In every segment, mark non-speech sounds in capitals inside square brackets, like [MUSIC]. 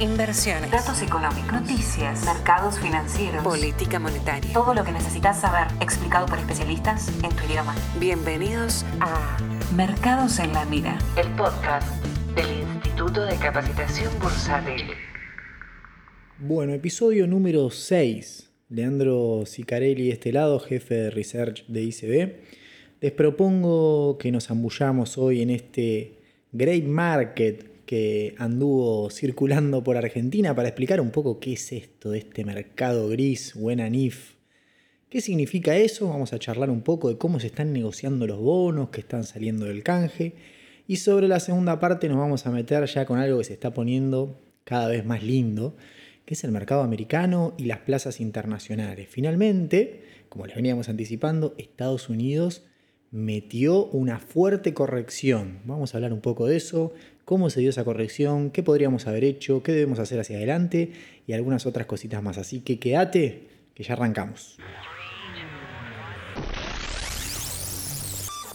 inversiones, Datos económicos, noticias, mercados financieros, política monetaria. todo lo que necesitas saber explicado por especialistas en tu idioma. Bienvenidos a Mercados en la Mira. el podcast del Instituto de Capacitación Bursátil. Bueno, episodio número 6. Leandro Sicarelli, de este lado, jefe de research de ICB. Les propongo que nos ambullamos hoy en este Great Market que anduvo circulando por Argentina para explicar un poco qué es esto de este mercado gris, buena NIF. ¿Qué significa eso? Vamos a charlar un poco de cómo se están negociando los bonos que están saliendo del canje. Y sobre la segunda parte nos vamos a meter ya con algo que se está poniendo cada vez más lindo, que es el mercado americano y las plazas internacionales. Finalmente, como les veníamos anticipando, Estados Unidos metió una fuerte corrección. Vamos a hablar un poco de eso, cómo se dio esa corrección, qué podríamos haber hecho, qué debemos hacer hacia adelante y algunas otras cositas más. Así que quédate, que ya arrancamos.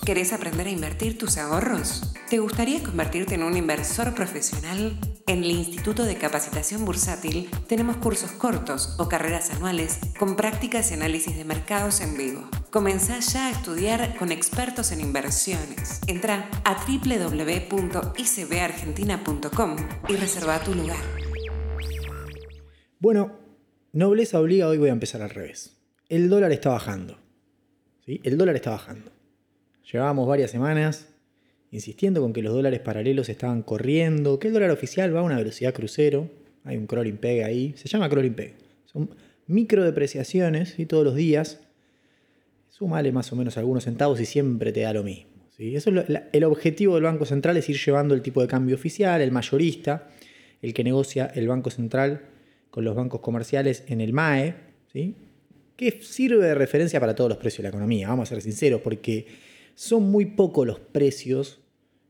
¿Querés aprender a invertir tus ahorros? ¿Te gustaría convertirte en un inversor profesional? En el Instituto de Capacitación Bursátil tenemos cursos cortos o carreras anuales con prácticas y análisis de mercados en vivo. Comenzá ya a estudiar con expertos en inversiones. Entra a www.icbargentina.com y reserva tu lugar. Bueno, nobleza obliga, hoy voy a empezar al revés. El dólar está bajando. ¿sí? El dólar está bajando. Llevábamos varias semanas insistiendo con que los dólares paralelos estaban corriendo, que el dólar oficial va a una velocidad crucero. Hay un crawling peg ahí, se llama crawling peg. Son micro depreciaciones y todos los días. Sumale más o menos algunos centavos y siempre te da lo mismo. ¿sí? Eso es el objetivo del Banco Central es ir llevando el tipo de cambio oficial, el mayorista, el que negocia el Banco Central con los bancos comerciales en el MAE, ¿sí? que sirve de referencia para todos los precios de la economía, vamos a ser sinceros, porque son muy pocos los precios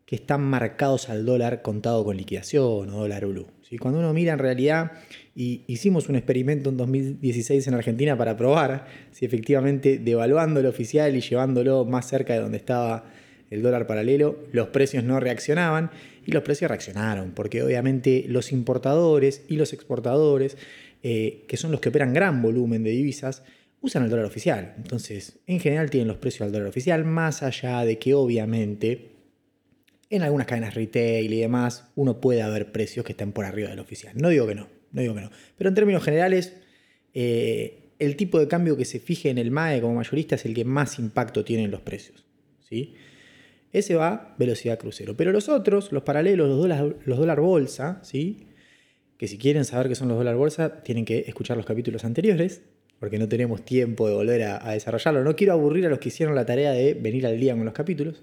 que están marcados al dólar contado con liquidación o dólar blue. ¿sí? Cuando uno mira en realidad, y hicimos un experimento en 2016 en Argentina para probar si efectivamente devaluando el oficial y llevándolo más cerca de donde estaba el dólar paralelo, los precios no reaccionaban y los precios reaccionaron, porque obviamente los importadores y los exportadores, eh, que son los que operan gran volumen de divisas, usan el dólar oficial. Entonces, en general tienen los precios al dólar oficial, más allá de que obviamente en algunas cadenas retail y demás, uno puede haber precios que estén por arriba del oficial. No digo que no, no digo que no. Pero en términos generales, eh, el tipo de cambio que se fije en el MAE como mayorista es el que más impacto tiene en los precios. ¿sí? Ese va velocidad crucero. Pero los otros, los paralelos, los dólar, los dólar bolsa, ¿sí? que si quieren saber qué son los dólar bolsa, tienen que escuchar los capítulos anteriores, porque no tenemos tiempo de volver a, desarrollarlo. No quiero aburrir a los que hicieron la tarea de venir al día con los capítulos.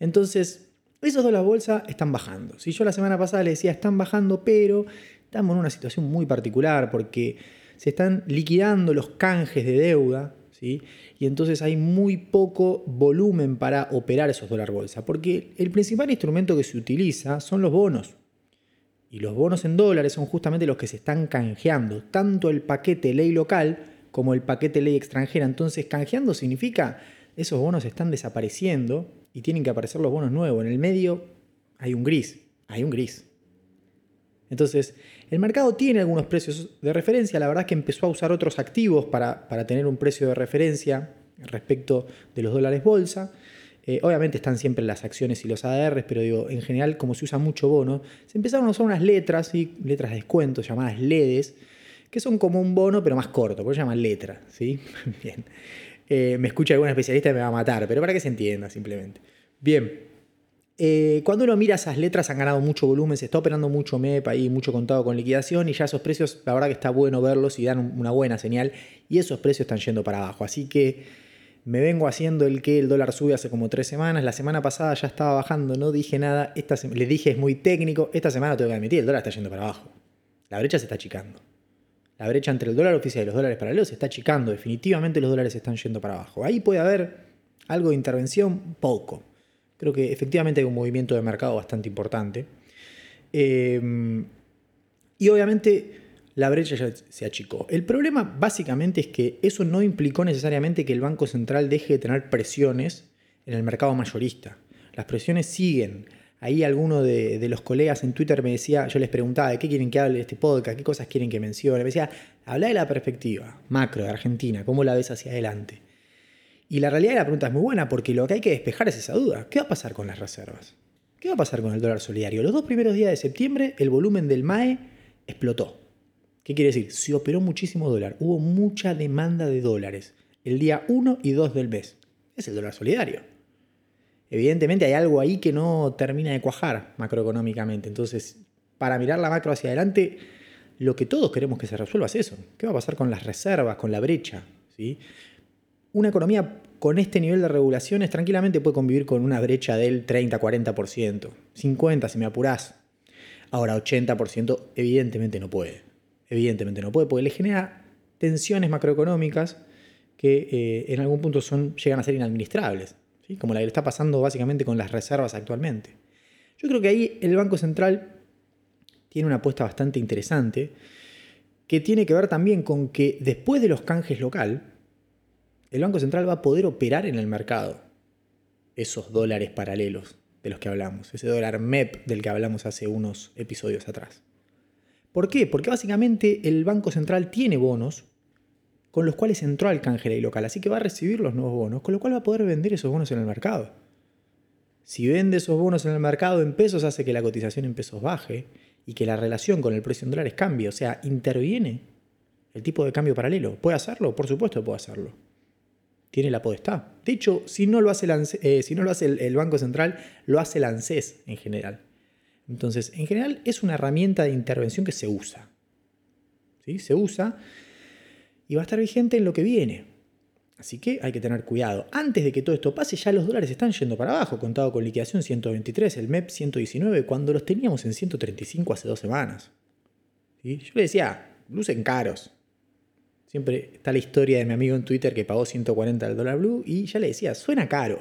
Entonces, esos dólares bolsa están bajando. Si yo la semana pasada les decía están bajando, pero estamos en una situación muy particular porque se están liquidando los canjes de deuda, ¿sí? Y entonces hay muy poco volumen para operar esos dólares bolsa, porque el principal instrumento que se utiliza son los bonos. Y los bonos en dólares son justamente los que se están canjeando, tanto el paquete ley local como el paquete ley extranjera. Entonces, canjeando significa esos bonos están desapareciendo y tienen que aparecer los bonos nuevos. En el medio hay un gris, hay un gris. Entonces, el mercado tiene algunos precios de referencia. La verdad es que empezó a usar otros activos para, para tener un precio de referencia respecto de los dólares bolsa. Eh, obviamente están siempre las acciones y los ADRs, pero digo, en general, como se usa mucho bono, se empezaron a usar unas letras, ¿sí? letras de descuento llamadas LEDs, que son como un bono, pero más corto, por eso se llaman letra. ¿sí? [LAUGHS] Bien. Eh, me escucha algún especialista y me va a matar, pero para que se entienda simplemente. Bien. Eh, cuando uno mira esas letras han ganado mucho volumen, se está operando mucho MEP ahí, mucho contado con liquidación y ya esos precios, la verdad que está bueno verlos y dan un- una buena señal y esos precios están yendo para abajo. Así que me vengo haciendo el que el dólar sube hace como tres semanas. La semana pasada ya estaba bajando, no dije nada. Esta les dije es muy técnico. Esta semana tengo que admitir, el dólar está yendo para abajo. La brecha se está achicando. La brecha entre el dólar oficial y los dólares paralelos se está achicando. Definitivamente los dólares están yendo para abajo. Ahí puede haber algo de intervención, poco. Creo que efectivamente hay un movimiento de mercado bastante importante. Eh, y obviamente la brecha ya se achicó. El problema básicamente es que eso no implicó necesariamente que el Banco Central deje de tener presiones en el mercado mayorista. Las presiones siguen. Ahí alguno de, los colegas en Twitter me decía, yo les preguntaba, ¿de qué quieren que hable este podcast? ¿Qué cosas quieren que mencione? Me decía, habla de la perspectiva macro de Argentina, ¿cómo la ves hacia adelante? Y la realidad de la pregunta es muy buena porque lo que hay que despejar es esa duda. ¿Qué va a pasar con las reservas? ¿Qué va a pasar con el dólar solidario? Los dos primeros días de septiembre el volumen del MAE explotó. ¿Qué quiere decir? Se operó muchísimo dólar. Hubo mucha demanda de dólares el día 1 y 2 del mes. Es el dólar solidario. Evidentemente hay algo ahí que no termina de cuajar macroeconómicamente. Entonces, para mirar la macro hacia adelante, lo que todos queremos que se resuelva es eso. ¿Qué va a pasar con las reservas, con la brecha? ¿Sí? Una economía con este nivel de regulaciones tranquilamente puede convivir con una brecha del 30-40%, 50% si me apurás. Ahora 80% evidentemente no puede. Evidentemente no puede porque le genera tensiones macroeconómicas que eh, en algún punto son, llegan a ser inadministrables, como la que le está pasando básicamente con las reservas actualmente. Yo creo que ahí el Banco Central tiene una apuesta bastante interesante que tiene que ver también con que después de los canjes local, el Banco Central va a poder operar en el mercado esos dólares paralelos de los que hablamos, ese dólar MEP del que hablamos hace unos episodios atrás. ¿Por qué? Porque básicamente el Banco Central tiene bonos con los cuales entró al canje ley local, así que va a recibir los nuevos bonos, con lo cual va a poder vender esos bonos en el mercado. Si vende esos bonos en el mercado en pesos, hace que la cotización en pesos baje y que la relación con el precio en dólares cambie, o sea, interviene el tipo de cambio paralelo. ¿Puede hacerlo? Por supuesto puede hacerlo tiene la potestad. De hecho, si no lo hace, el, eh, si no lo hace el, Banco Central, lo hace el ANSES en general. Entonces, en general es una herramienta de intervención que se usa. ¿Sí? Se usa y va a estar vigente en lo que viene. Así que hay que tener cuidado. Antes de que todo esto pase, ya los dólares están yendo para abajo, contado con liquidación 123, el MEP 119, cuando los teníamos en 135 hace dos semanas. ¿Sí? Yo le decía, lucen caros. Siempre está la historia de mi amigo en Twitter que pagó 140 del dólar blue y ya le decía, suena caro.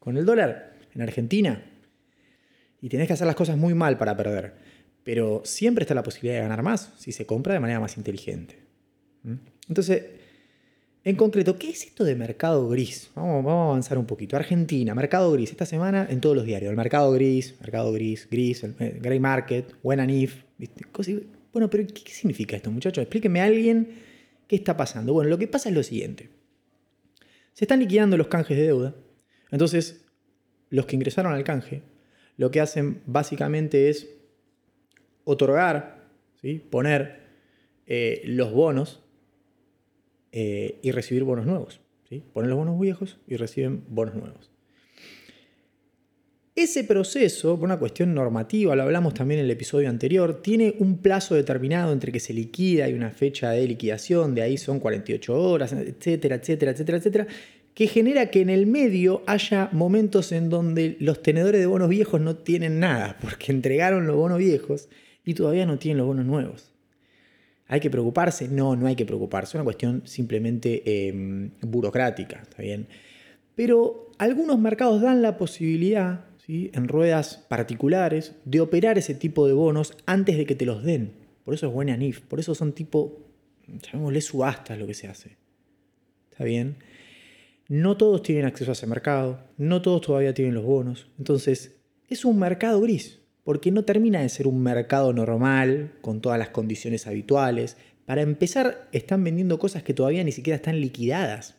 Con el dólar en Argentina y tenés que hacer las cosas muy mal para perder. Pero siempre está la posibilidad de ganar más si se compra de manera más inteligente. ¿Mm? Entonces, en concreto, ¿qué es esto de mercado gris? Vamos, a avanzar un poquito. Argentina, mercado gris. Esta semana en todos los diarios. El mercado gris, mercado gris, gris, el, eh, Grey Market, Buena NIF. Bueno, pero ¿qué, ¿qué significa esto, muchachos? Explíqueme a alguien ¿Qué está pasando? Bueno, lo que pasa es lo siguiente. Se están liquidando los canjes de deuda. Entonces, los que ingresaron al canje, lo que hacen básicamente es otorgar, ¿sí? poner eh, los bonos eh, y recibir bonos nuevos. ¿sí? Ponen los bonos viejos y reciben bonos nuevos. Ese proceso, por una cuestión normativa, lo hablamos también en el episodio anterior, tiene un plazo determinado entre que se liquida y una fecha de liquidación, de ahí son 48 horas, etcétera, etcétera, etcétera, etcétera, que genera que en el medio haya momentos en donde los tenedores de bonos viejos no tienen nada, porque entregaron los bonos viejos y todavía no tienen los bonos nuevos. ¿Hay que preocuparse? No, no hay que preocuparse, es una cuestión simplemente em, burocrática, ¿está bien? Pero algunos mercados dan la posibilidad en ruedas particulares, de operar ese tipo de bonos antes de que te los den. Por eso es buena NIF, por eso son tipo, llamémosle subastas lo que se hace. ¿Está bien? No todos tienen acceso a ese mercado, no todos todavía tienen los bonos. Entonces, es un mercado gris, porque no termina de ser un mercado normal, con todas las condiciones habituales. Para empezar, están vendiendo cosas que todavía ni siquiera están liquidadas.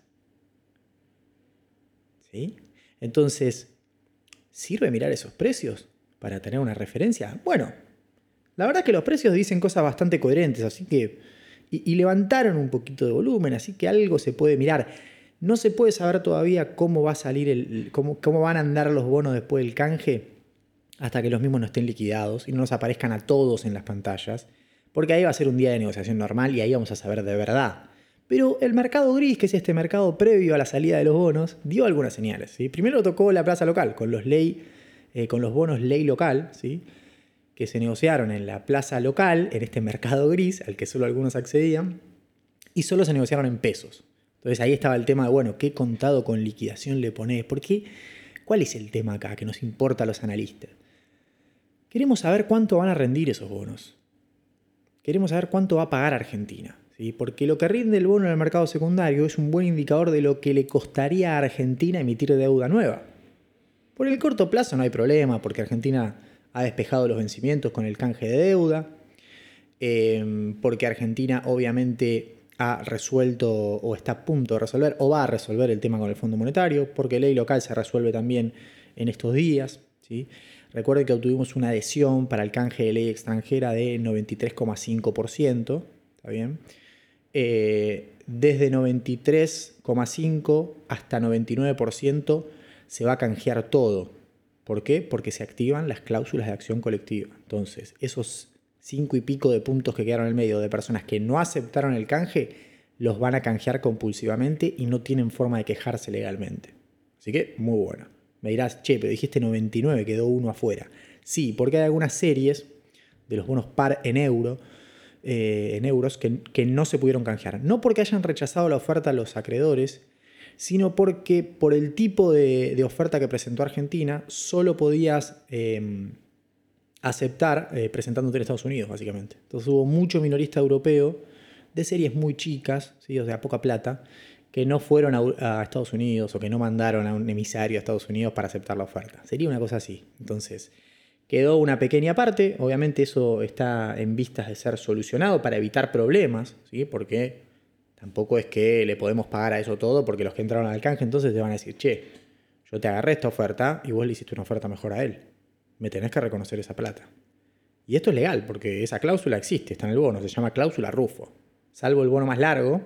¿Sí? Entonces, ¿Sirve mirar esos precios para tener una referencia? Bueno, la verdad es que los precios dicen cosas bastante coherentes, así que... Y, levantaron un poquito de volumen, así que algo se puede mirar. No se puede saber todavía cómo va a salir el, cómo, cómo van a andar los bonos después del canje hasta que los mismos no estén liquidados y no nos aparezcan a todos en las pantallas, porque ahí va a ser un día de negociación normal y ahí vamos a saber de verdad pero el mercado gris, que es este mercado previo a la salida de los bonos, dio algunas señales. Primero tocó la plaza local, con los, ley, eh, con los bonos ley local, ¿sí? que se negociaron en la plaza local, en este mercado gris, al que solo algunos accedían, y solo se negociaron en pesos. Entonces ahí estaba el tema de, bueno, ¿qué contado con liquidación le ponés? ¿Por qué? ¿Cuál es el tema acá que nos importa a los analistas? Queremos saber cuánto van a rendir esos bonos. Queremos saber cuánto va a pagar Argentina porque lo que rinde el bono en el mercado secundario es un buen indicador de lo que le costaría a Argentina emitir deuda nueva. Por el corto plazo no hay problema, porque Argentina ha despejado los vencimientos con el canje de deuda, em, porque Argentina obviamente ha resuelto o está a punto de resolver o va a resolver el tema con el Fondo Monetario, porque ley local se resuelve también en estos días. ¿sí? Recuerden que obtuvimos una adhesión para el canje de ley extranjera de 93,5%. ¿Está bien? Eh, desde 93,5 hasta 99% se va a canjear todo. ¿Por qué? Porque se activan las cláusulas de acción colectiva. Entonces, esos cinco y pico de puntos que quedaron en el medio de personas que no aceptaron el canje, los van a canjear compulsivamente y no tienen forma de quejarse legalmente. Así que, muy bueno. Me dirás, che, pero dijiste 99, quedó uno afuera. Sí, porque hay algunas series de los bonos par en euro, eh, en euros, que, no se pudieron canjear. No porque hayan rechazado la oferta a los acreedores, sino porque por el tipo de, oferta que presentó Argentina, solo podías em, aceptar eh, presentándote en Estados Unidos, básicamente. Entonces hubo mucho minorista europeo de series muy chicas, ¿sí? o sea, poca plata, que no fueron a, Estados Unidos o que no mandaron a un emisario a Estados Unidos para aceptar la oferta. Sería una cosa así. Entonces, quedó una pequeña parte, obviamente eso está en vistas de ser solucionado para evitar problemas, ¿sí? porque tampoco es que le podemos pagar a eso todo, porque los que entraron al canje entonces te van a decir, che, yo te agarré esta oferta y vos le hiciste una oferta mejor a él. Me tenés que reconocer esa plata. Y esto es legal, porque esa cláusula existe, está en el bono, se llama cláusula Rufo. Salvo el bono más largo,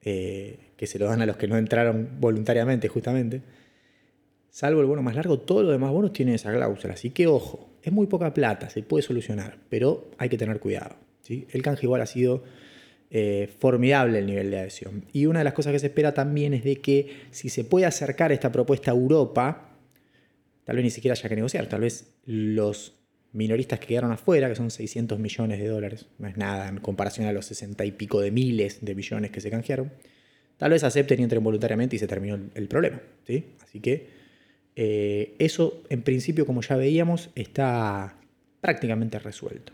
eh, que se lo dan a los que no entraron voluntariamente justamente, salvo el bono más largo, todos los demás bonos tienen esa cláusula. Así que ojo, es muy poca plata, se puede solucionar, pero hay que tener cuidado. ¿sí? El canje igual ha sido eh, formidable el nivel de adhesión. Y una de las cosas que se espera también es de que si se puede acercar esta propuesta a Europa, tal vez ni siquiera haya que negociar, tal vez los minoristas que quedaron afuera, que son 600 millones de dólares, no es nada en comparación a los 60 y pico de miles de millones que se canjearon, tal vez acepten y entren voluntariamente y se terminó el, problema. ¿sí? Así que eh, eso, en principio, como ya veíamos, está prácticamente resuelto.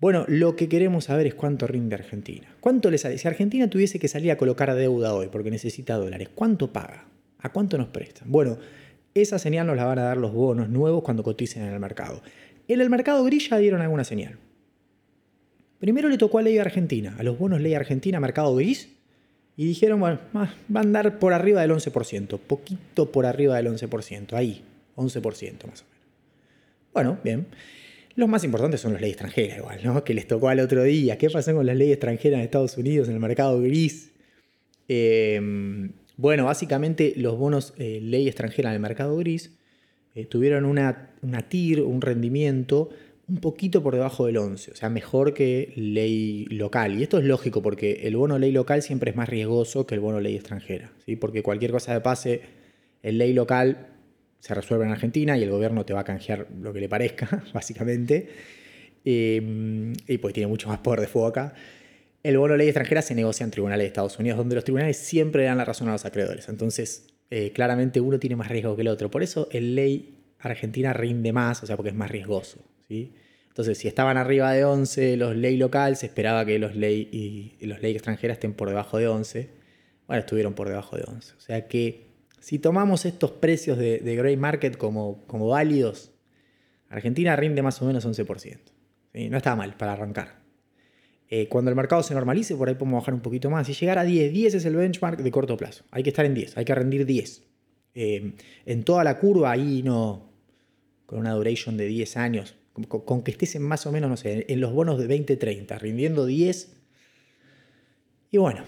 Bueno, lo que queremos saber es cuánto rinde Argentina. ¿Cuánto le sale? Si Argentina tuviese que salir a colocar deuda hoy porque necesita dólares, ¿cuánto paga? ¿A cuánto nos prestan? Bueno, esa señal nos la van a dar los bonos nuevos cuando coticen en el mercado. En el mercado gris ya dieron alguna señal. Primero le tocó a Ley Argentina, a los bonos Ley Argentina, mercado gris, y dijeron, bueno, va a andar por arriba del 11%, poquito por arriba del 11%, ahí, 11% más o menos. Bueno, bien. Los más importantes son las leyes extranjeras, igual, ¿no? Que les tocó al otro día. ¿Qué pasó con las leyes extranjeras en Estados Unidos, en el mercado gris? Eh, bueno, básicamente los bonos eh, ley extranjera en el mercado gris eh, tuvieron una, una TIR, un rendimiento un poquito por debajo del 11, o sea, mejor que ley local. Y esto es lógico porque el bono ley local siempre es más riesgoso que el bono ley extranjera, ¿sí? porque cualquier cosa que pase, el ley local se resuelve en Argentina y el gobierno te va a canjear lo que le parezca, [LAUGHS] básicamente. Eh, y pues tiene mucho más poder de fuego acá. El bono de ley extranjera se negocia en tribunales de Estados Unidos, donde los tribunales siempre dan la razón a los acreedores. Entonces, eh, claramente uno tiene más riesgo que el otro. Por eso el ley argentina rinde más, o sea, porque es más riesgoso. Entonces, si estaban arriba de 11 los ley local, se esperaba que los ley y, los extranjeras estén por debajo de 11. Bueno, estuvieron por debajo de 11. O sea que si tomamos estos precios de, de Grey Market como, como válidos, Argentina rinde más o menos 11%. ¿sí? No está mal para arrancar. Eh, cuando el mercado se normalice, por ahí podemos bajar un poquito más y llegar a 10. 10 es el benchmark de corto plazo. Hay que estar en 10, hay que rendir 10. Eh, en toda la curva, ahí no, con una duration de 10 años, con, que estés en más o menos, no sé, en los bonos de 20-30, rindiendo 10. Y bueno,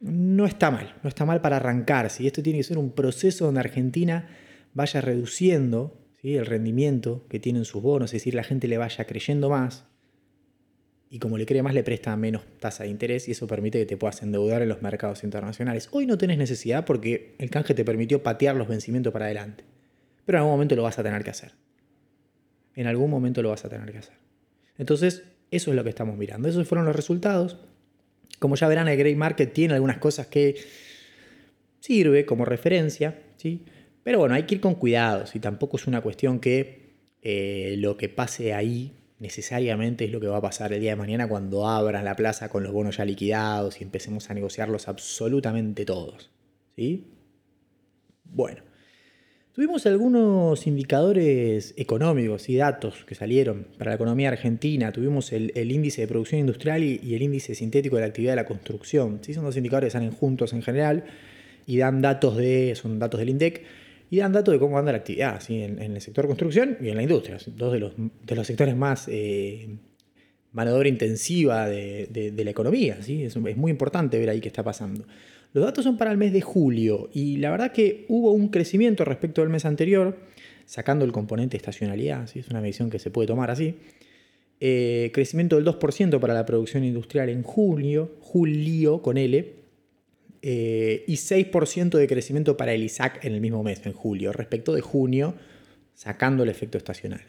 no está mal, no está mal para arrancar. Si esto tiene que ser un proceso donde Argentina vaya reduciendo el rendimiento que tienen sus bonos, es decir, la gente le vaya creyendo más, y como le cree más le presta menos tasa de interés y eso permite que te puedas endeudar en los mercados internacionales. Hoy no tenés necesidad porque el canje te permitió patear los vencimientos para adelante, pero en algún momento lo vas a tener que hacer. En algún momento lo vas a tener que hacer. Entonces, eso es lo que estamos mirando. Esos fueron los resultados. Como ya verán, el Grey Market tiene algunas cosas que sirve como referencia, ¿sí? Pero bueno, hay que ir con cuidado, y tampoco es una cuestión que eh, lo que pase ahí necesariamente es lo que va a pasar el día de mañana cuando abran la plaza con los bonos ya liquidados y empecemos a negociarlos absolutamente todos. ¿Sí? Bueno, Tuvimos algunos indicadores económicos y datos que salieron para la economía argentina. Tuvimos el, índice de producción industrial y, el índice sintético de la actividad de la construcción. ¿sí? Son dos indicadores que salen juntos en general y dan datos de, son datos del INDEC, y dan datos de cómo anda la actividad ¿sí? en, el sector construcción y en la industria. Dos de los, de los sectores más eh, mano intensiva de, la economía. ¿sí? Es, es muy importante ver ahí qué está pasando. Los datos son para el mes de julio y la verdad que hubo un crecimiento respecto al mes anterior, sacando el componente estacionalidad, ¿sí? es una medición que se puede tomar así. Eh, crecimiento del 2% para la producción industrial en julio, julio con L, eh, y 6% de crecimiento para el ISAC en el mismo mes, en julio, respecto de junio, sacando el efecto estacional.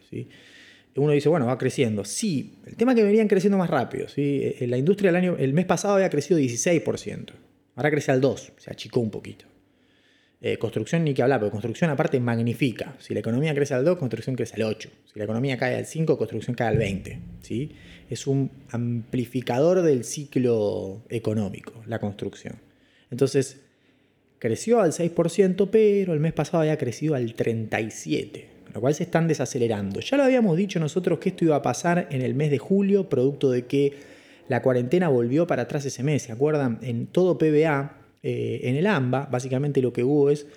Uno dice, bueno, va creciendo. Sí, el tema es que venían creciendo más rápido. ¿sí? Eh, la industria el, año, el mes pasado había crecido 16%. Ahora crece al 2, se achicó un poquito. Eh, construcción ni que hablar, porque construcción aparte magnifica. Si la economía crece al 2, construcción crece al 8. Si la economía cae al 5, construcción cae al 20. ¿sí? Es un amplificador del ciclo económico, la construcción. Entonces, creció al 6%, pero el mes pasado había crecido al 37%, lo cual se están desacelerando. Ya lo habíamos dicho nosotros que esto iba a pasar en el mes de julio, producto de que la cuarentena volvió para atrás ese mes, ¿se acuerdan? En todo PBA, eh, en el AMBA, básicamente lo que hubo es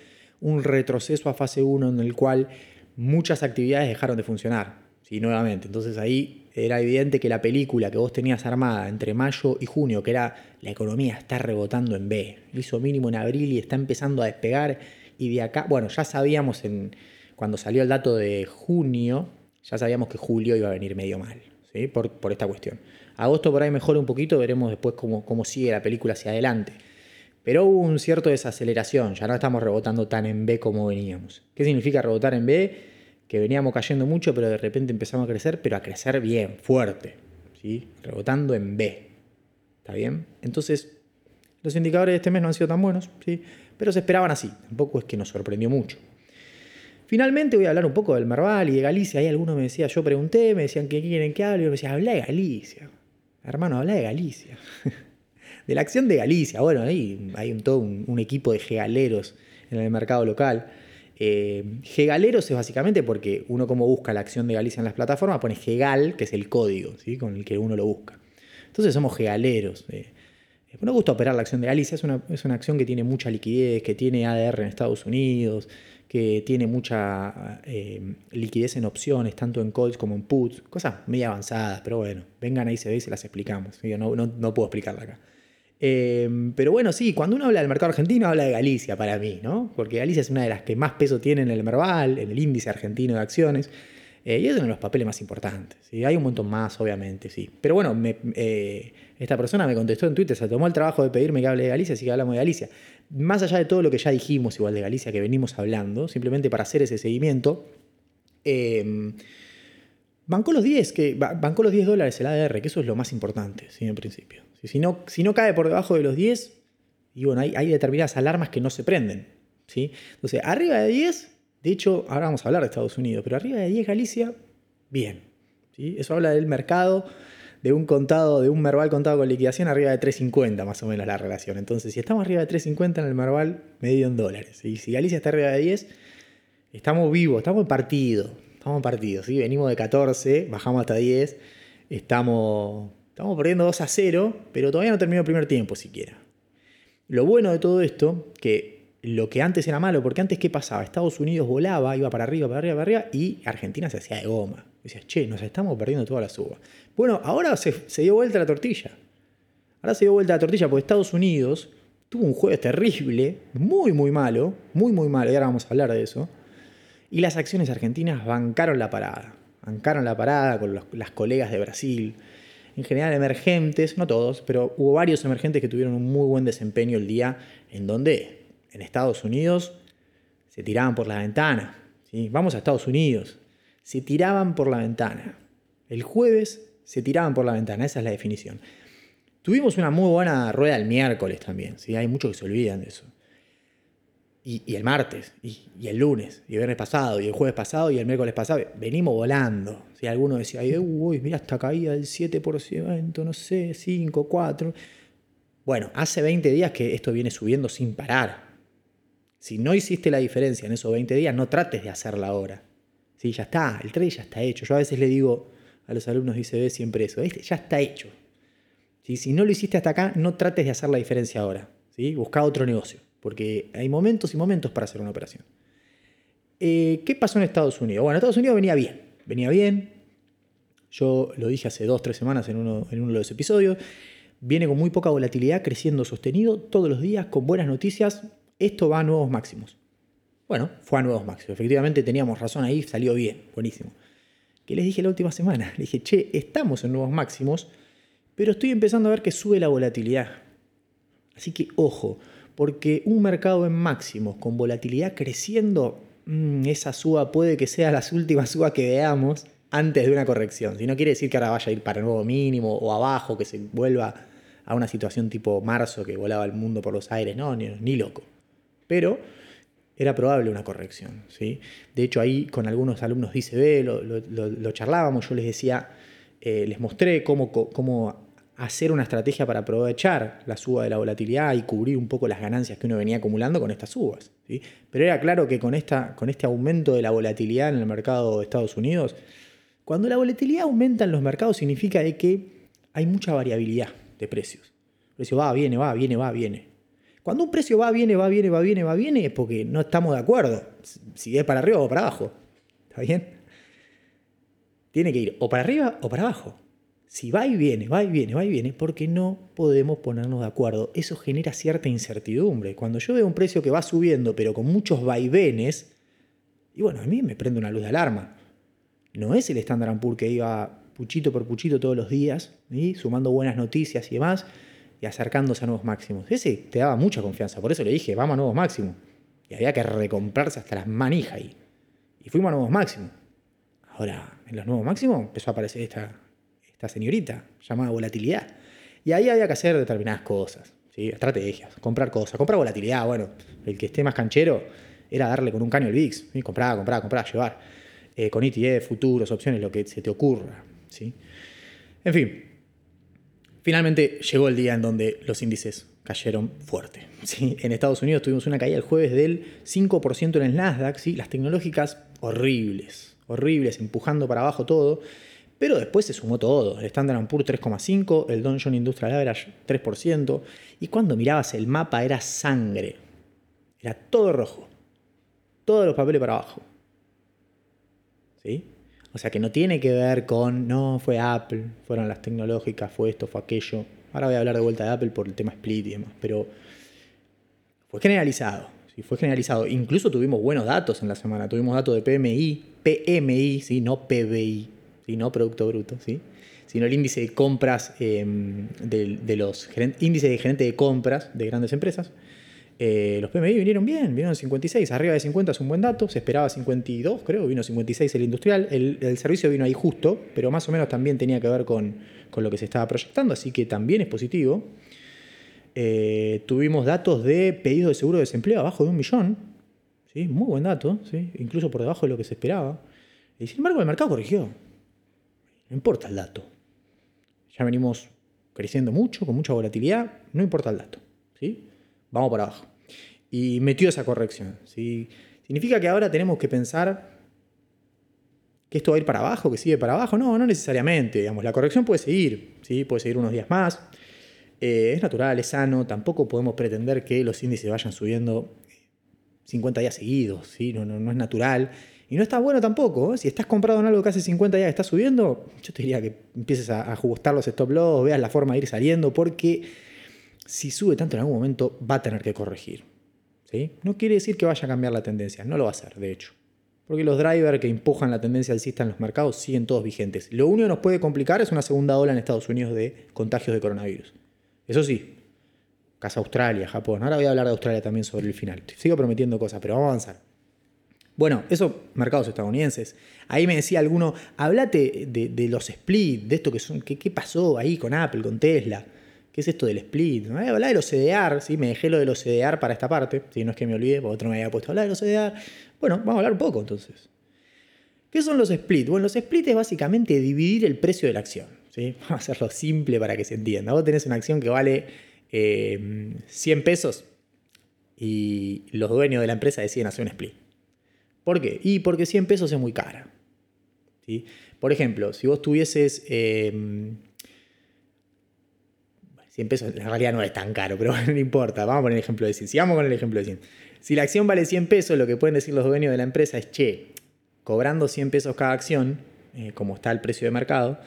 un retroceso a fase 1 en el cual muchas actividades dejaron de funcionar. Sí, nuevamente. Entonces ahí era evidente que la película que vos tenías armada entre mayo y junio, que era la economía está rebotando en B, hizo mínimo en abril y está empezando a despegar, y de acá, bueno, ya sabíamos en, cuando salió el dato de junio, ya sabíamos que julio iba a venir medio mal, ¿sí? por, esta cuestión. Agosto por ahí mejora un poquito, veremos después cómo, cómo sigue la película hacia adelante. Pero hubo un cierto desaceleración, ya no estamos rebotando tan en B como veníamos. ¿Qué significa rebotar en B? Que veníamos cayendo mucho, pero de repente empezamos a crecer, pero a crecer bien, fuerte. ¿sí? Rebotando en B. ¿Está bien? Entonces, los indicadores de este mes no han sido tan buenos, ¿sí? pero se esperaban así. Tampoco es que nos sorprendió mucho. Finalmente voy a hablar un poco del Merval y de Galicia. Ahí algunos me decían, yo pregunté, me decían que quieren que hable, y yo me decía, habla de Galicia. Hermano, habla de Galicia. [LAUGHS] de la acción de Galicia. Bueno, ahí hay un, todo un, equipo de gegaleros en el mercado local. Eh, gegaleros es básicamente porque uno como busca la acción de Galicia en las plataformas, pone Gegal, que es el código ¿sí? con el que uno lo busca. Entonces somos gegaleros. Eh. Nos gusta operar la acción de Galicia, es una, es una acción que tiene mucha liquidez, que tiene ADR en Estados Unidos, que tiene mucha eh, liquidez en opciones, tanto en calls como en puts, cosas medio avanzadas, pero bueno, vengan ahí se ve y se las explicamos. Yo no, no, puedo explicarla acá. Eh, pero bueno, sí, cuando uno habla del mercado argentino, habla de Galicia para mí, ¿no? Porque Galicia es una de las que más peso tiene en el Merval, en el índice argentino de acciones. Eh, y es uno de los papeles más importantes. ¿sí? Hay un montón más, obviamente, sí. Pero bueno, esta persona me contestó en Twitter, se tomó el trabajo de pedirme que hable de Galicia, así que hablamos de Galicia más allá de todo lo que ya dijimos, igual de Galicia, que venimos hablando, simplemente para hacer ese seguimiento, eh, bancó los 10, que, bancó los 10 dólares el ADR, que eso es lo más importante, ¿sí? en principio. Si, no, si no cae por debajo de los 10, y bueno, hay, hay determinadas alarmas que no se prenden. ¿sí? Entonces, arriba de 10, de hecho, ahora vamos a hablar de Estados Unidos, pero arriba de 10 Galicia, bien. ¿sí? Eso habla del mercado de un contado, de un Merval contado con liquidación arriba de 3.50 más o menos la relación. Entonces, si estamos arriba de 3.50 en el Merval, medio en dólares. Y si Galicia está arriba de 10, estamos vivos, estamos en partido. Estamos en partido, ¿sí? Venimos de 14, bajamos hasta 10, estamos, estamos perdiendo 2 a 0, pero todavía no terminó el primer tiempo siquiera. Lo bueno de todo esto, que lo que antes era malo, porque antes ¿qué pasaba? Estados Unidos volaba, iba para arriba, para arriba, para arriba, y Argentina se hacía de goma. Decías, che, nos estamos perdiendo toda la suba. Bueno, ahora se, dio vuelta la tortilla. Ahora se dio vuelta la tortilla porque Estados Unidos tuvo un jueves terrible, muy, muy malo, muy, muy malo, y ahora vamos a hablar de eso. Y las acciones argentinas bancaron la parada. Bancaron la parada con las colegas de Brasil. En general emergentes, no todos, pero hubo varios emergentes que tuvieron un muy buen desempeño el día en donde en Estados Unidos se tiraban por la ventana. Vamos a Estados Unidos. Se tiraban por la ventana. El jueves se tiraban por la ventana, esa es la definición. Tuvimos una muy buena rueda el miércoles también, ¿sí? hay muchos que se olvidan de eso. Y, el martes, y, el lunes, y el viernes pasado, y el jueves pasado, y el miércoles pasado, venimos volando. Si alguno decía, uy, mira esta caída del 7%, no sé, 5, 4. Bueno, hace 20 días que esto viene subiendo sin parar. Si no hiciste la diferencia en esos 20 días, no trates de hacerla ahora. ¿Sí? Ya está, el trade ya está hecho. Yo a veces le digo a los alumnos de ICB siempre eso, este ya está hecho. Si no lo hiciste hasta acá, no trates de hacer la diferencia ahora. ¿sí? Busca otro negocio, porque hay momentos y momentos para hacer una operación. Eh, ¿Qué pasó en Estados Unidos? Bueno, Estados Unidos venía bien, venía bien. Yo lo dije hace dos, tres semanas en uno, en uno de los episodios. Viene con muy poca volatilidad, creciendo sostenido todos los días, con buenas noticias. Esto va a nuevos máximos. Bueno, fue a nuevos máximos. Efectivamente teníamos razón ahí, salió bien, buenísimo. ¿Qué les dije la última semana? [LAUGHS] Le dije, che, estamos en nuevos máximos, pero estoy empezando a ver que sube la volatilidad. Así que ojo, porque un mercado en máximos con volatilidad creciendo, mm, esa suba puede que sea las últimas subas que veamos antes de una corrección. Si no quiere decir que ahora vaya a ir para nuevo mínimo o abajo, que se vuelva a una situación tipo marzo que volaba el mundo por los aires, no, ni loco. Pero era probable una corrección. ¿sí? De hecho, ahí con algunos alumnos ICB lo, lo, charlábamos, yo les decía, eh, les mostré cómo, cómo hacer una estrategia para aprovechar la suba de la volatilidad y cubrir un poco las ganancias que uno venía acumulando con estas subas. ¿sí? Pero era claro que con, esta, con este aumento de la volatilidad en el mercado de Estados Unidos, cuando la volatilidad aumenta en los mercados significa que hay mucha variabilidad de precios. El precio va, viene, va, viene, va, viene. Cuando un precio va, viene, va, viene, va, viene, va, viene, es porque no estamos de acuerdo. Si es para arriba o para abajo. ¿Está bien? Tiene que ir o para arriba o para abajo. Si va y viene, va y viene, va y viene, porque no podemos ponernos de acuerdo. Eso genera cierta incertidumbre. Cuando yo veo un precio que va subiendo, pero con muchos vaivenes, y bueno, a mí me prende una luz de alarma. No es el Standard Poor's que iba puchito por puchito todos los días, sumando buenas noticias y demás, y acercándose a nuevos máximos. Ese te daba mucha confianza, por eso le dije, vamos a nuevos máximos. Y había que recomprarse hasta las manijas ahí. Y fuimos a nuevos máximos. Ahora, en los nuevos máximos empezó a aparecer esta, esta señorita llamada volatilidad. Y ahí había que hacer determinadas cosas, ¿sí? estrategias, comprar cosas, comprar volatilidad. Bueno, el que esté más canchero era darle con un caño al VIX, ¿sí? comprar, comprar, comprar, llevar. Eh, con ETF, futuros, opciones, lo que se te ocurra. ¿sí? En fin, Finalmente llegó el día en donde los índices cayeron fuerte. [LAUGHS] ¿sí? En Estados Unidos tuvimos una caída el jueves del 5% en el Nasdaq, ¿sí? las tecnológicas horribles, horribles, empujando para abajo todo. Pero después se sumó todo. El Standard Poor's 3,5%, el Dow Jones Industrial Average 3%. Y cuando mirabas el mapa era sangre. Era todo rojo. Todos los papeles para abajo. ¿Sí? O sea que no tiene que ver con, no, fue Apple, fueron las tecnológicas, fue esto, fue aquello. Ahora voy a hablar de vuelta de Apple por el tema split y demás, pero fue generalizado. Sí, fue generalizado. Incluso tuvimos buenos datos en la semana. Tuvimos datos de PMI, PMI, ¿sí? no PBI, ¿sí? no Producto Bruto, ¿sí? sino el índice de compras em, de, los índice de gerente de compras de grandes empresas. Eh, los PMI vinieron bien, vinieron 56, arriba de 50 es un buen dato, se esperaba 52, creo, vino 56 el industrial, el, servicio vino ahí justo, pero más o menos también tenía que ver con, lo que se estaba proyectando, así que también es positivo. Eh, tuvimos datos de pedidos de seguro de desempleo abajo de un millón, ¿sí? muy buen dato, ¿sí? incluso por debajo de lo que se esperaba. Y sin embargo el mercado corrigió, no importa el dato. Ya venimos creciendo mucho, con mucha volatilidad, no importa el dato. ¿sí? vamos para abajo. Y metió esa corrección. ¿Significa que ahora tenemos que pensar que esto va a ir para abajo, que sigue para abajo? No, no necesariamente. Digamos, la corrección puede seguir, ¿sí? puede seguir unos días más. Eh, es natural, es sano. Tampoco podemos pretender que los índices vayan subiendo 50 días seguidos. ¿sí? No, no es natural. Y no está bueno tampoco. ¿eh? Si estás comprado en algo que hace 50 días está subiendo, yo te diría que empieces a ajustar los stop loss, veas la forma de ir saliendo, porque si sube tanto en algún momento, va a tener que corregir. ¿sí? No quiere decir que vaya a cambiar la tendencia, no lo va a hacer, de hecho. Porque los drivers que empujan la tendencia alcista en los mercados siguen todos vigentes. Lo único que nos puede complicar es una segunda ola en Estados Unidos de contagios de coronavirus. Eso sí, casa Australia, Japón. Ahora voy a hablar de Australia también sobre el final. Sigo prometiendo cosas, pero vamos a avanzar. Bueno, eso, mercados estadounidenses. Ahí me decía alguno, hablate de, los split, de esto que son, ¿qué pasó ahí con Apple, con Tesla? ¿Qué es esto del split? ¿no? Hablar de los CDR, ¿sí? me dejé lo de los CDR para esta parte, si no es que me olvide, porque otro me había puesto a hablar de los CDR. Bueno, vamos a hablar un poco entonces. ¿Qué son los splits? Bueno, los splits es básicamente dividir el precio de la acción. ¿sí? [LAUGHS] Vamos a hacerlo simple para que se entienda. Vos tenés una acción que vale 100 eh, pesos. y los dueños de la empresa deciden hacer un split. ¿Por qué? Y porque 100 pesos es muy cara. Por ejemplo, si vos tuvieses... 100 em, pesos en realidad no es tan caro, pero [LAUGHS] no importa. Vamos a poner el ejemplo de 100. Si vamos con el ejemplo de 100. Si la acción vale 100 pesos, lo que pueden decir los dueños de la empresa es, che, cobrando 100 pesos cada acción, eh, como está el precio de mercado,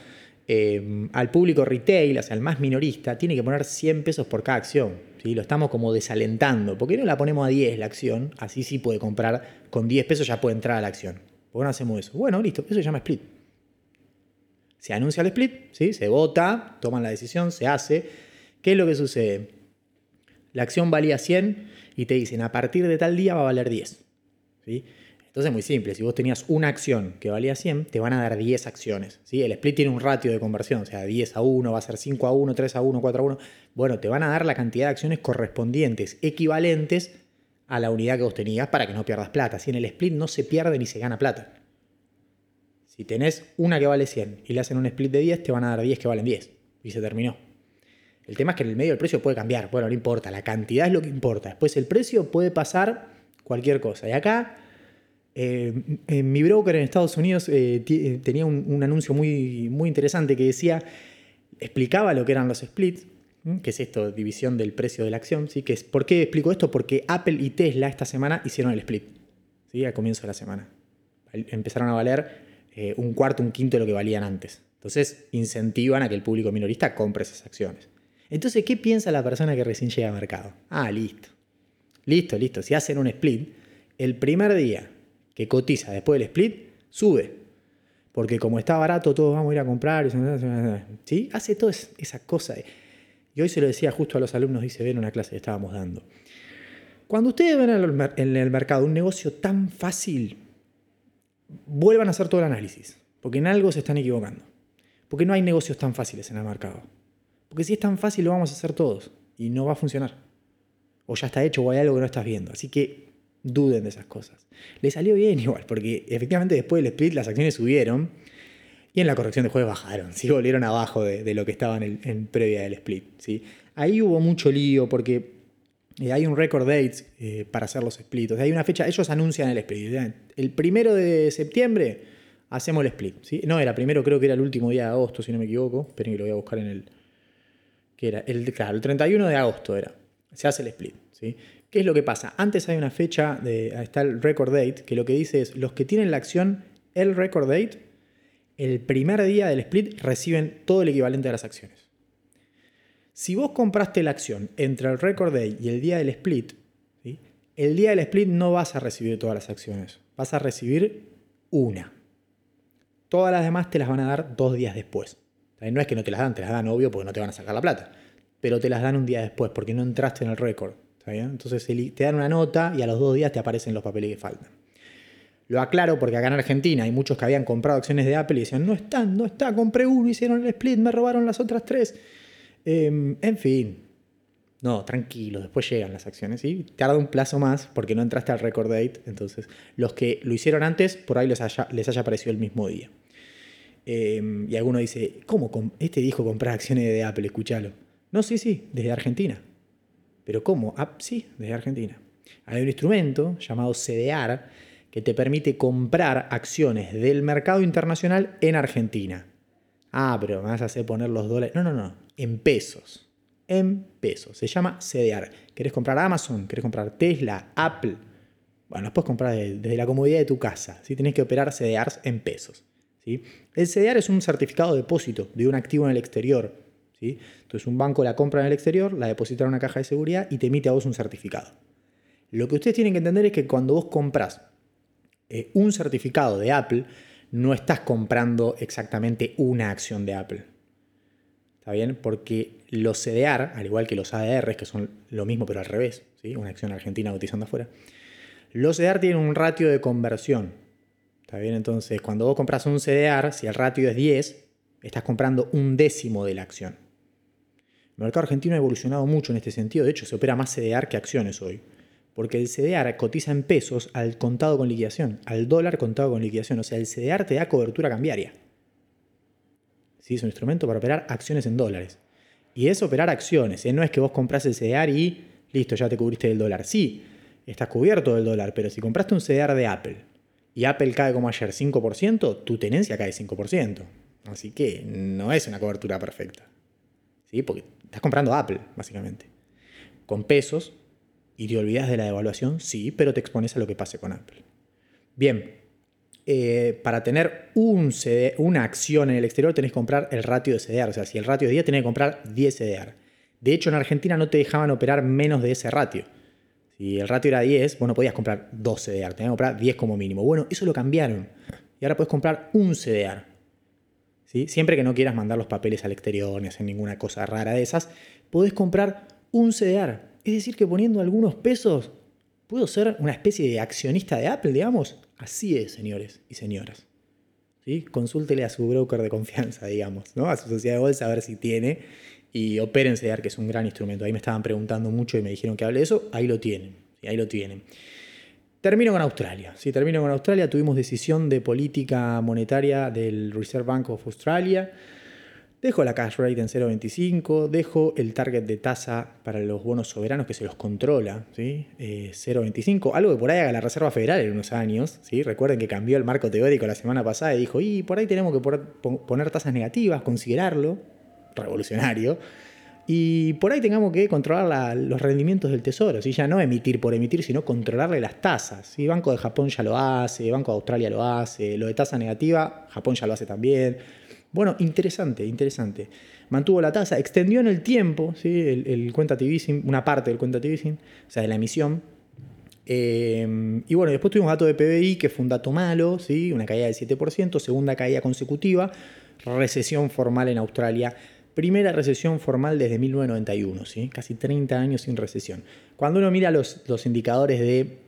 eh, al público retail, o sea, al más minorista, tiene que poner 100 pesos por cada acción. ¿Sí? Lo estamos como desalentando. ¿Por qué no la ponemos a 10 la acción? Así sí puede comprar, con 10 pesos ya puede entrar a la acción. ¿Por qué no hacemos eso? Bueno, listo, eso se llama split. Se anuncia el split, ¿sí? se vota, toman la decisión, se hace. ¿Qué es lo que sucede? La acción valía 100 y te dicen a partir de tal día va a valer 10. ¿sí? Entonces es muy simple, si vos tenías una acción que valía 100, te van a dar 10 acciones. ¿sí? El split tiene un ratio de conversión, o sea, 10 a 1, va a ser 5 a 1, 3 a 1, 4 a 1. Bueno, te van a dar la cantidad de acciones correspondientes, equivalentes a la unidad que vos tenías para que no pierdas plata. Si en el split no se pierde ni se gana plata. Si tenés una que vale 100 y le hacen un split de 10, te van a dar 10 que valen 10. Y se terminó. El tema es que en el medio el precio puede cambiar. Bueno, no importa, la cantidad es lo que importa. Después el precio puede pasar cualquier cosa. Y acá eh, en mi broker en Estados Unidos eh, eh, tenía un, anuncio muy, muy interesante que decía, explicaba lo que eran los splits, que es esto, división del precio de la acción. ¿sí? Que es, ¿Por qué explico esto? Porque Apple y Tesla esta semana hicieron el split, ¿sí? al comienzo de la semana. Empezaron a valer un cuarto, un quinto de lo que valían antes. Entonces incentivan a que el público minorista compre esas acciones. Entonces, ¿qué piensa la persona que recién llega al mercado? Ah, listo. Listo, listo. Si hacen un split, el primer día que cotiza después del split, sube. Porque como está barato, todos vamos a ir a comprar. ¿sí? Hace toda esa cosa. Y hoy se lo decía justo a los alumnos, dice, ven una clase que estábamos dando. Cuando ustedes ven en el mercado un negocio tan fácil, vuelvan a hacer todo el análisis. Porque en algo se están equivocando. Porque no hay negocios tan fáciles en el mercado. Porque si es tan fácil, lo vamos a hacer todos. Y no va a funcionar. O ya está hecho o hay algo que no estás viendo. Así que Duden de esas cosas. Le salió bien igual, porque efectivamente después del split las acciones subieron y en la corrección de jueves bajaron, ¿sí? volvieron abajo de, lo que estaban en, previa del split. ¿sí? Ahí hubo mucho lío porque eh, hay un record date eh, para hacer los splits. hay una fecha, ellos anuncian el split. El primero de septiembre hacemos el split. ¿sí? No, era primero, creo que era el último día de agosto, si no me equivoco. Esperen que lo voy a buscar en el. que era? El, claro, el 31 de agosto era. Se hace el split. ¿sí? ¿Qué es lo que pasa? Antes hay una fecha, está el record date, que lo que dice es, los que tienen la acción, el record date, el primer día del split reciben todo el equivalente de las acciones. Si vos compraste la acción entre el record date y el día del split, el día del split no vas a recibir todas las acciones, vas a recibir una. Todas las demás te las van a dar dos días después. No es que no te las dan, te las dan obvio porque no te van a sacar la plata, pero te las dan un día después porque no entraste en el récord. Entonces te dan una nota y a los dos días te aparecen los papeles que faltan. Lo aclaro porque acá en Argentina hay muchos que habían comprado acciones de Apple y decían, no están, no está, compré uno, hicieron el split, me robaron las otras tres. Em, en fin, no, tranquilo, después llegan las acciones, ¿sí? Tarda un plazo más porque no entraste al record date, entonces los que lo hicieron antes, por ahí les haya, les haya aparecido el mismo día. Em, y alguno dice, ¿cómo? Este dijo comprar acciones de Apple, escúchalo. No, sí, sí, desde Argentina. ¿Pero cómo? Ah, sí, desde Argentina. Hay un instrumento llamado CDR que te permite comprar acciones del mercado internacional en Argentina. Ah, pero me vas a hacer poner los dólares. No, no, no. En pesos. En pesos. Se llama CDR. ¿Querés comprar Amazon? ¿Querés comprar Tesla? Apple? Bueno, los puedes comprar desde, la comodidad de tu casa. ¿sí? Tenés que operar CDRs en pesos. ¿sí? El CDR es un certificado de depósito de un activo en el exterior entonces un banco la compra en el exterior, la deposita en una caja de seguridad y te emite a vos un certificado. Lo que ustedes tienen que entender es que cuando vos compras eh, un certificado de Apple, no estás comprando exactamente una acción de Apple. ¿Está bien? Porque los CDR, al igual que los ADR, que son lo mismo pero al revés, ¿sí? una acción argentina cotizando afuera, los CDR tienen un ratio de conversión. ¿Está bien? Entonces, cuando vos compras un CDR, si el ratio es 10, estás comprando un décimo de la acción. El mercado argentino ha evolucionado mucho en este sentido, de hecho se opera más CDR que acciones hoy, porque el CDR cotiza en pesos al contado con liquidación, al dólar contado con liquidación, o sea, el CDR te da cobertura cambiaria. ¿Sí? Es un instrumento para operar acciones en dólares. Y es operar acciones, ¿eh? no es que vos compras el CDR y listo, ya te cubriste del dólar. Sí, estás cubierto del dólar, pero si compraste un CDR de Apple y Apple cae como ayer 5%, tu tenencia cae 5%. Así que no es una cobertura perfecta. ¿Sí? Porque estás comprando Apple, básicamente. Con pesos y te olvidas de la devaluación, sí, pero te expones a lo que pase con Apple. Bien, eh, para tener un una acción en el exterior tenés que comprar el ratio de CDR. O sea, si el ratio es 10, tenés que comprar 10 CDR. De hecho, en Argentina no te dejaban operar menos de ese ratio. Si el ratio era 10, vos no podías comprar 2 CDR, tenías que comprar 10 como mínimo. Bueno, eso lo cambiaron. Y ahora puedes comprar un CDR. ¿Sí? Siempre que no quieras mandar los papeles al exterior ni hacer ninguna cosa rara de esas, podés comprar un CDR. Es decir, que poniendo algunos pesos, puedo ser una especie de accionista de Apple, digamos. Así es, señores y señoras. ¿Sí? Consúltele a su broker de confianza, digamos, ¿no? a su sociedad de bolsa a ver si tiene y operen CDR, que es un gran instrumento. Ahí me estaban preguntando mucho y me dijeron que hable de eso. Ahí lo tienen. ahí lo tienen. Termino con Australia. Si termino con Australia. Tuvimos decisión de política monetaria del Reserve Bank of Australia. Dejo la cash rate en 0,25, dejo el target de tasa para los bonos soberanos que se los controla, ¿sí? 0,25, eh, algo que por ahí haga la Reserva Federal en unos años. ¿sí? Recuerden que cambió el marco teórico la semana pasada y dijo, y por ahí tenemos que poner tasas negativas, considerarlo revolucionario. Y por ahí tengamos que controlar los rendimientos del tesoro, ¿sí? ya no emitir por emitir, sino controlarle las tasas. ¿sí? Banco de Japón ya lo hace, Banco de Australia lo hace, lo de tasa negativa, Japón ya lo hace también. Bueno, interesante, interesante. Mantuvo la tasa, extendió en el tiempo ¿sí? el, el easing, una parte del easing, o sea, de la emisión. Eh, y bueno, después tuvimos dato de PBI, que fue un dato malo, ¿sí? una caída del 7%, segunda caída consecutiva, recesión formal en Australia Primera recesión formal desde 1991, ¿sí? casi 30 años sin recesión. Cuando uno mira los, los indicadores de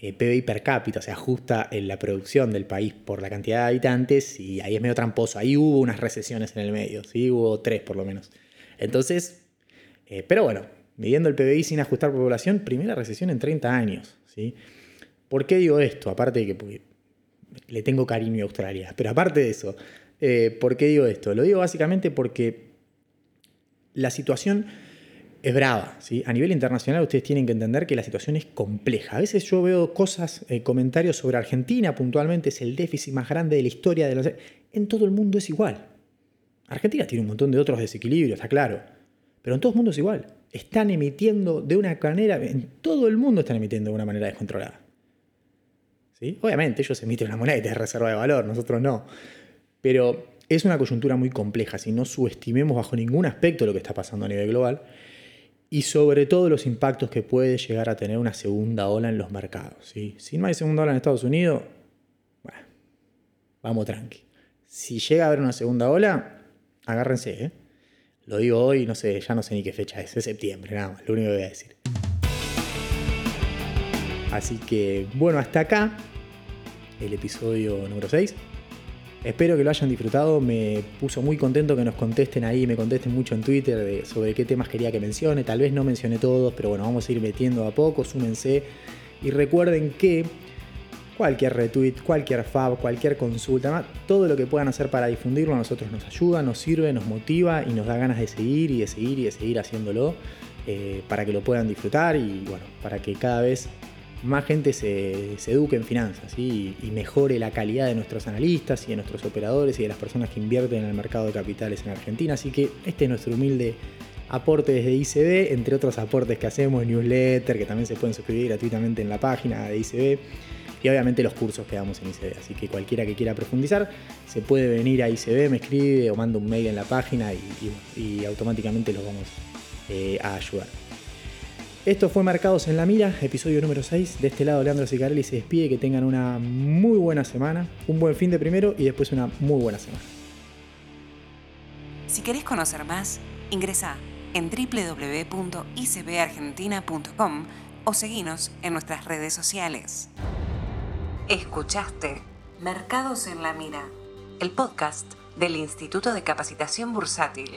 eh, PBI per cápita, se ajusta en la producción del país por la cantidad de habitantes y ahí es medio tramposo. Ahí hubo unas recesiones en el medio, ¿sí? hubo tres por lo menos. Entonces, eh, pero bueno, midiendo el PBI sin ajustar población, primera recesión en 30 años. ¿sí? ¿Por qué digo esto? Aparte de que le tengo cariño a Australia, pero aparte de eso, eh, ¿por qué digo esto? Lo digo básicamente porque la situación es brava. ¿sí? A nivel internacional ustedes tienen que entender que la situación es compleja. A veces yo veo cosas, eh, comentarios sobre Argentina, puntualmente es el déficit más grande de la historia de la... En todo el mundo es igual. Argentina tiene un montón de otros desequilibrios, está claro. Pero en todo el mundo es igual. Están emitiendo de una manera, en todo el mundo están emitiendo de una manera descontrolada. ¿Sí? Obviamente ellos emiten una moneda de reserva de valor, nosotros no. Pero es una coyuntura muy compleja, si no subestimemos bajo ningún aspecto lo que está pasando a nivel global y sobre todo los impactos que puede llegar a tener una segunda ola en los mercados. Si no hay segunda ola en Estados Unidos, bueno, vamos tranqui. Si llega a haber una segunda ola, agárrense. ¿eh? Lo digo hoy, no sé, ya no sé ni qué fecha es, es septiembre, nada más, lo único que voy a decir. Así que, bueno, hasta acá el episodio número 6. Espero que lo hayan disfrutado, me puso muy contento que nos contesten ahí, me contesten mucho en Twitter sobre qué temas quería que mencione, tal vez no mencioné todos, pero bueno, vamos a ir metiendo a poco, súmense. Y recuerden que cualquier retweet, cualquier fab, cualquier consulta, todo lo que puedan hacer para difundirlo a nosotros nos ayuda, nos sirve, nos motiva y nos da ganas de seguir y de seguir y de seguir haciéndolo eh, para que lo puedan disfrutar y bueno, para que cada vez más gente se, eduque en finanzas y mejore la calidad de nuestros analistas y de nuestros operadores y de las personas que invierten en el mercado de capitales en Argentina. Así que este es nuestro humilde aporte desde ICB, entre otros aportes que hacemos, newsletter, que también se pueden suscribir gratuitamente en la página de ICB, y obviamente los cursos que damos en ICB. Así que cualquiera que quiera profundizar se puede venir a ICB, me escribe o manda un mail en la página y, automáticamente los vamos eh, a ayudar. Esto fue Marcados en la Mira, episodio número 6. De este lado, Leandro Sicarelli se despide. Que tengan una muy buena semana, un buen fin de primero y después una muy buena semana. Si querés conocer más, ingresa en www.icbargentina.com o seguinos en nuestras redes sociales. Escuchaste Mercados en la Mira, el podcast del Instituto de Capacitación Bursátil.